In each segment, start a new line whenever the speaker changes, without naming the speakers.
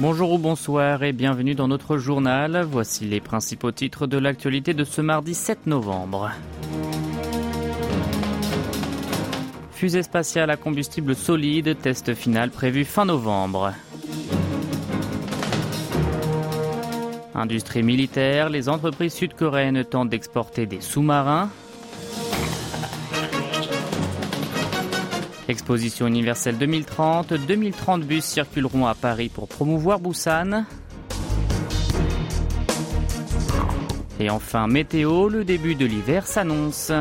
Bonjour ou bonsoir et bienvenue dans notre journal. Voici les principaux titres de l'actualité de ce mardi 7 novembre. Fusée spatiale à combustible solide, test final prévu fin novembre. Industrie militaire, les entreprises sud-coréennes tentent d'exporter des sous-marins. Exposition universelle 2030, 2030 bus circuleront à Paris pour promouvoir Busan. Et enfin météo, le début de l'hiver s'annonce.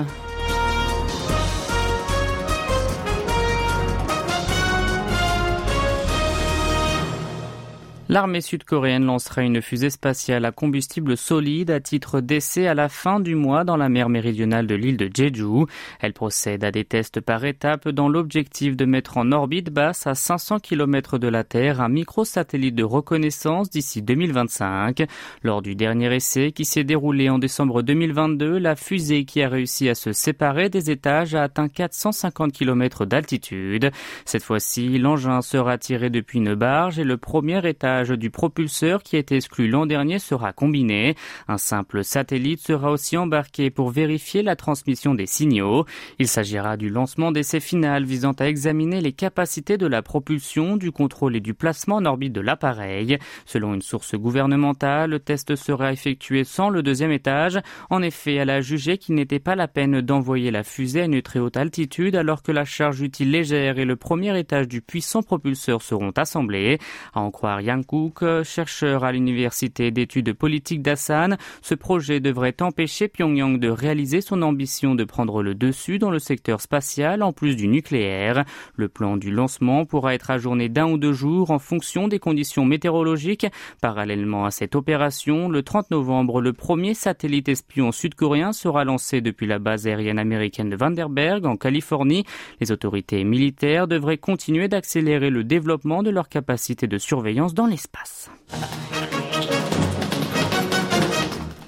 L'armée sud-coréenne lancera une fusée spatiale à combustible solide à titre d'essai à la fin du mois dans la mer méridionale de l'île de Jeju. Elle procède à des tests par étapes dans l'objectif de mettre en orbite basse à 500 km de la Terre un microsatellite de reconnaissance d'ici 2025. Lors du dernier essai qui s'est déroulé en décembre 2022, la fusée qui a réussi à se séparer des étages a atteint 450 km d'altitude. Cette fois-ci, l'engin sera tiré depuis une barge et le premier étage du propulseur qui été exclu l'an dernier sera combiné. Un simple satellite sera aussi embarqué pour vérifier la transmission des signaux. Il s'agira du lancement d'essai final visant à examiner les capacités de la propulsion, du contrôle et du placement en orbite de l'appareil. Selon une source gouvernementale, le test sera effectué sans le deuxième étage. En effet, elle a jugé qu'il n'était pas la peine d'envoyer la fusée à une très haute altitude alors que la charge utile légère et le premier étage du puissant propulseur seront assemblés. À en croire Yang Cook, chercheur à l'université d'études politiques d'Assan, ce projet devrait empêcher Pyongyang de réaliser son ambition de prendre le dessus dans le secteur spatial en plus du nucléaire. Le plan du lancement pourra être ajourné d'un ou deux jours en fonction des conditions météorologiques. Parallèlement à cette opération, le 30 novembre, le premier satellite espion sud-coréen sera lancé depuis la base aérienne américaine de Vandenberg en Californie. Les autorités militaires devraient continuer d'accélérer le développement de leur capacité de surveillance dans les espace.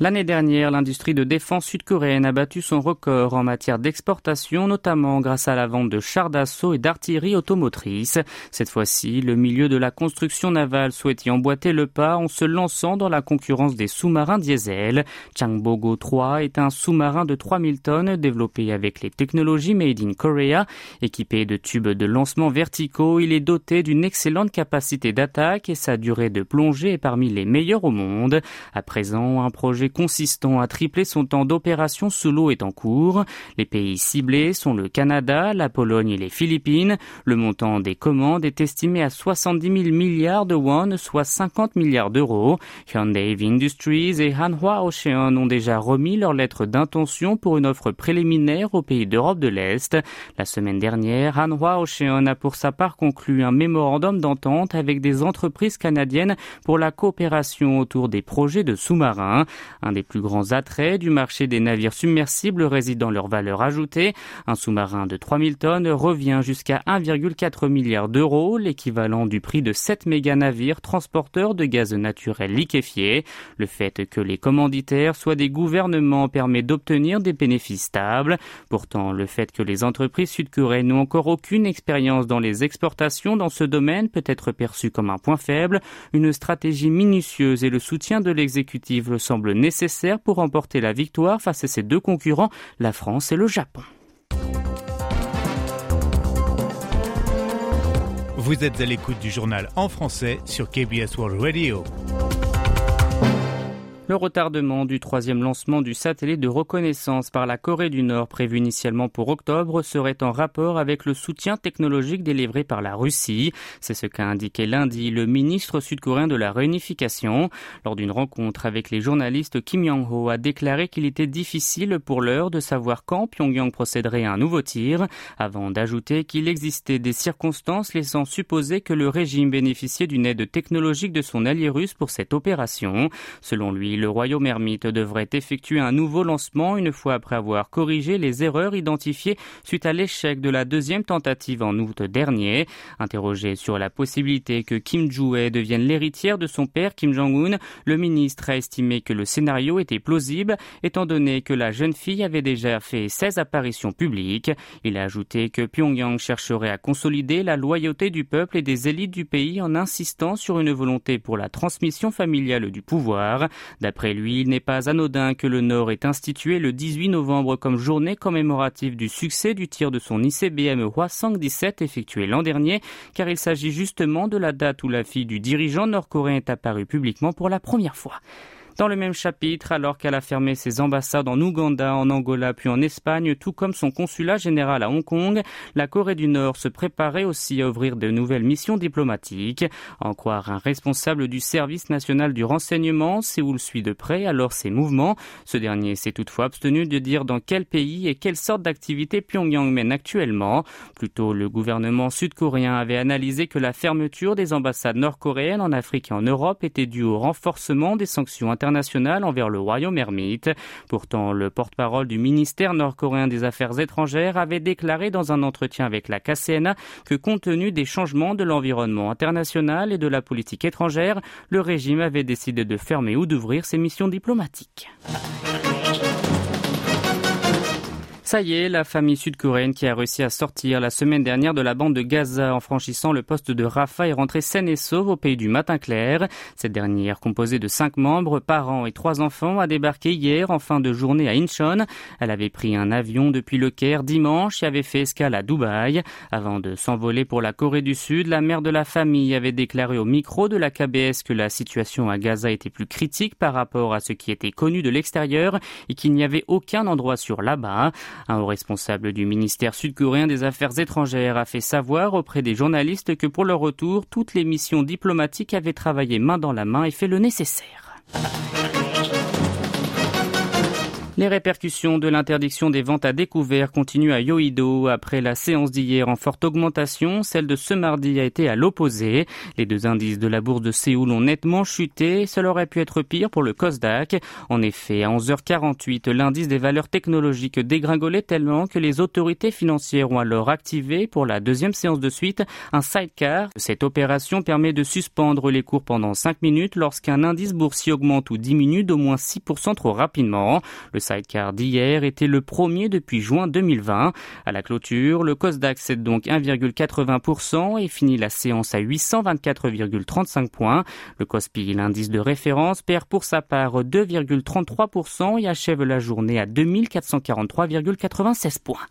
L'année dernière, l'industrie de défense sud-coréenne a battu son record en matière d'exportation, notamment grâce à la vente de chars d'assaut et d'artillerie automotrice. Cette fois-ci, le milieu de la construction navale souhaite y emboîter le pas en se lançant dans la concurrence des sous-marins diesel. Changbogo 3 est un sous-marin de 3000 tonnes développé avec les technologies made in Korea. Équipé de tubes de lancement verticaux, il est doté d'une excellente capacité d'attaque et sa durée de plongée est parmi les meilleures au monde. À présent, un projet consistant à tripler son temps d'opération sous est en cours. Les pays ciblés sont le Canada, la Pologne et les Philippines. Le montant des commandes est estimé à 70 000 milliards de won, soit 50 milliards d'euros. Hyundai Industries et Hanwha Ocean ont déjà remis leur lettre d'intention pour une offre préliminaire aux pays d'Europe de l'Est. La semaine dernière, Hanwha Ocean a pour sa part conclu un mémorandum d'entente avec des entreprises canadiennes pour la coopération autour des projets de sous-marins. Un des plus grands attraits du marché des navires submersibles réside dans leur valeur ajoutée. Un sous-marin de 3000 tonnes revient jusqu'à 1,4 milliard d'euros, l'équivalent du prix de 7 méga-navires transporteurs de gaz naturel liquéfié. Le fait que les commanditaires soient des gouvernements permet d'obtenir des bénéfices stables. Pourtant, le fait que les entreprises sud-coréennes n'ont encore aucune expérience dans les exportations dans ce domaine peut être perçu comme un point faible. Une stratégie minutieuse et le soutien de l'exécutif le nécessaires pour remporter la victoire face à ses deux concurrents, la France et le Japon.
Vous êtes à l'écoute du journal en français sur KBS World Radio.
Le retardement du troisième lancement du satellite de reconnaissance par la Corée du Nord prévu initialement pour octobre serait en rapport avec le soutien technologique délivré par la Russie. C'est ce qu'a indiqué lundi le ministre sud-coréen de la réunification. Lors d'une rencontre avec les journalistes, Kim Yong-ho a déclaré qu'il était difficile pour l'heure de savoir quand Pyongyang procéderait à un nouveau tir, avant d'ajouter qu'il existait des circonstances laissant supposer que le régime bénéficiait d'une aide technologique de son allié russe pour cette opération. Selon lui, le royaume ermite devrait effectuer un nouveau lancement une fois après avoir corrigé les erreurs identifiées suite à l'échec de la deuxième tentative en août dernier. Interrogé sur la possibilité que Kim Joo-ae devienne l'héritière de son père Kim Jong-un, le ministre a estimé que le scénario était plausible étant donné que la jeune fille avait déjà fait 16 apparitions publiques. Il a ajouté que Pyongyang chercherait à consolider la loyauté du peuple et des élites du pays en insistant sur une volonté pour la transmission familiale du pouvoir. D'après lui, il n'est pas anodin que le Nord ait institué le 18 novembre comme journée commémorative du succès du tir de son ICBM Hwasong-17 effectué l'an dernier, car il s'agit justement de la date où la fille du dirigeant nord-coréen est apparue publiquement pour la première fois. Dans le même chapitre, alors qu'elle a fermé ses ambassades en Ouganda, en Angola puis en Espagne, tout comme son consulat général à Hong Kong, la Corée du Nord se préparait aussi à ouvrir de nouvelles missions diplomatiques. En croire un responsable du service national du renseignement, Séoul suit de près alors ses mouvements. Ce dernier s'est toutefois abstenu de dire dans quel pays et quelle sorte d'activité Pyongyang mène actuellement. Plutôt, le gouvernement sud-coréen avait analysé que la fermeture des ambassades nord-coréennes en Afrique et en Europe était due au renforcement des sanctions envers le royaume ermite. Pourtant, le porte-parole du ministère nord-coréen des Affaires étrangères avait déclaré dans un entretien avec la KCNA que compte tenu des changements de l'environnement international et de la politique étrangère, le régime avait décidé de fermer ou d'ouvrir ses missions diplomatiques. Ça y est, la famille sud-coréenne qui a réussi à sortir la semaine dernière de la bande de Gaza en franchissant le poste de Rafah est rentrée saine et sauve au pays du matin clair. Cette dernière, composée de cinq membres, parents et trois enfants, a débarqué hier en fin de journée à Incheon. Elle avait pris un avion depuis le Caire dimanche et avait fait escale à Dubaï. Avant de s'envoler pour la Corée du Sud, la mère de la famille avait déclaré au micro de la KBS que la situation à Gaza était plus critique par rapport à ce qui était connu de l'extérieur et qu'il n'y avait aucun endroit sûr là-bas. Un haut responsable du ministère sud-coréen des Affaires étrangères a fait savoir auprès des journalistes que pour leur retour, toutes les missions diplomatiques avaient travaillé main dans la main et fait le nécessaire. Les répercussions de l'interdiction des ventes à découvert continuent à Yoido. Après la séance d'hier en forte augmentation, celle de ce mardi a été à l'opposé. Les deux indices de la bourse de Séoul ont nettement chuté. Cela aurait pu être pire pour le Kosdaq. En effet, à 11h48, l'indice des valeurs technologiques dégringolait tellement que les autorités financières ont alors activé pour la deuxième séance de suite un sidecar. Cette opération permet de suspendre les cours pendant 5 minutes lorsqu'un indice boursier augmente ou diminue d'au moins 6% trop rapidement. Sidecar d'hier était le premier depuis juin 2020. À la clôture, le Kosdaq cède donc 1,80% et finit la séance à 824,35 points. Le Kospi, l'indice de référence, perd pour sa part 2,33% et achève la journée à 2443,96 points.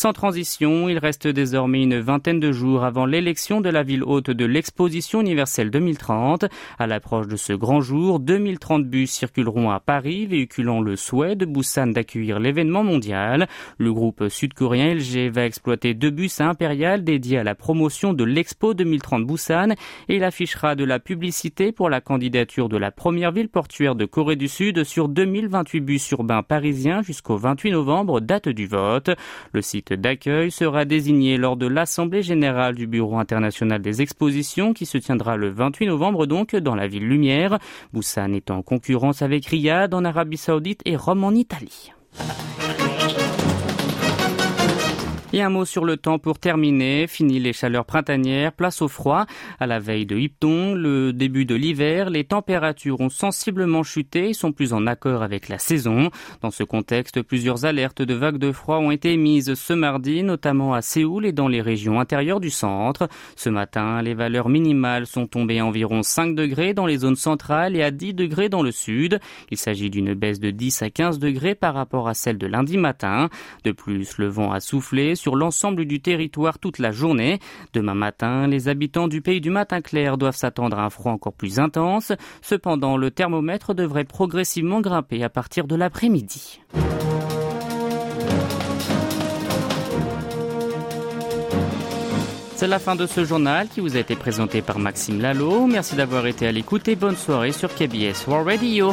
Sans transition, il reste désormais une vingtaine de jours avant l'élection de la ville haute de l'exposition universelle 2030. À l'approche de ce grand jour, 2030 bus circuleront à Paris, véhiculant le souhait de Busan d'accueillir l'événement mondial. Le groupe sud-coréen LG va exploiter deux bus impériales dédiés à la promotion de l'Expo 2030 Busan et il affichera de la publicité pour la candidature de la première ville portuaire de Corée du Sud sur 2028 bus urbains parisiens jusqu'au 28 novembre, date du vote. Le site d'accueil sera désigné lors de l'Assemblée générale du Bureau international des expositions qui se tiendra le 28 novembre donc dans la ville Lumière. Busan est en concurrence avec Riyad en Arabie Saoudite et Rome en Italie. Et un mot sur le temps pour terminer. Fini les chaleurs printanières, place au froid. À la veille de Hipton, le début de l'hiver, les températures ont sensiblement chuté et sont plus en accord avec la saison. Dans ce contexte, plusieurs alertes de vagues de froid ont été émises ce mardi, notamment à Séoul et dans les régions intérieures du centre. Ce matin, les valeurs minimales sont tombées à environ 5 degrés dans les zones centrales et à 10 degrés dans le sud. Il s'agit d'une baisse de 10 à 15 degrés par rapport à celle de lundi matin. De plus, le vent a soufflé sur l'ensemble du territoire toute la journée. Demain matin, les habitants du pays du matin clair doivent s'attendre à un froid encore plus intense. Cependant, le thermomètre devrait progressivement grimper à partir de l'après-midi. C'est la fin de ce journal qui vous a été présenté par Maxime Lalo. Merci d'avoir été à l'écoute et bonne soirée sur KBS Radio.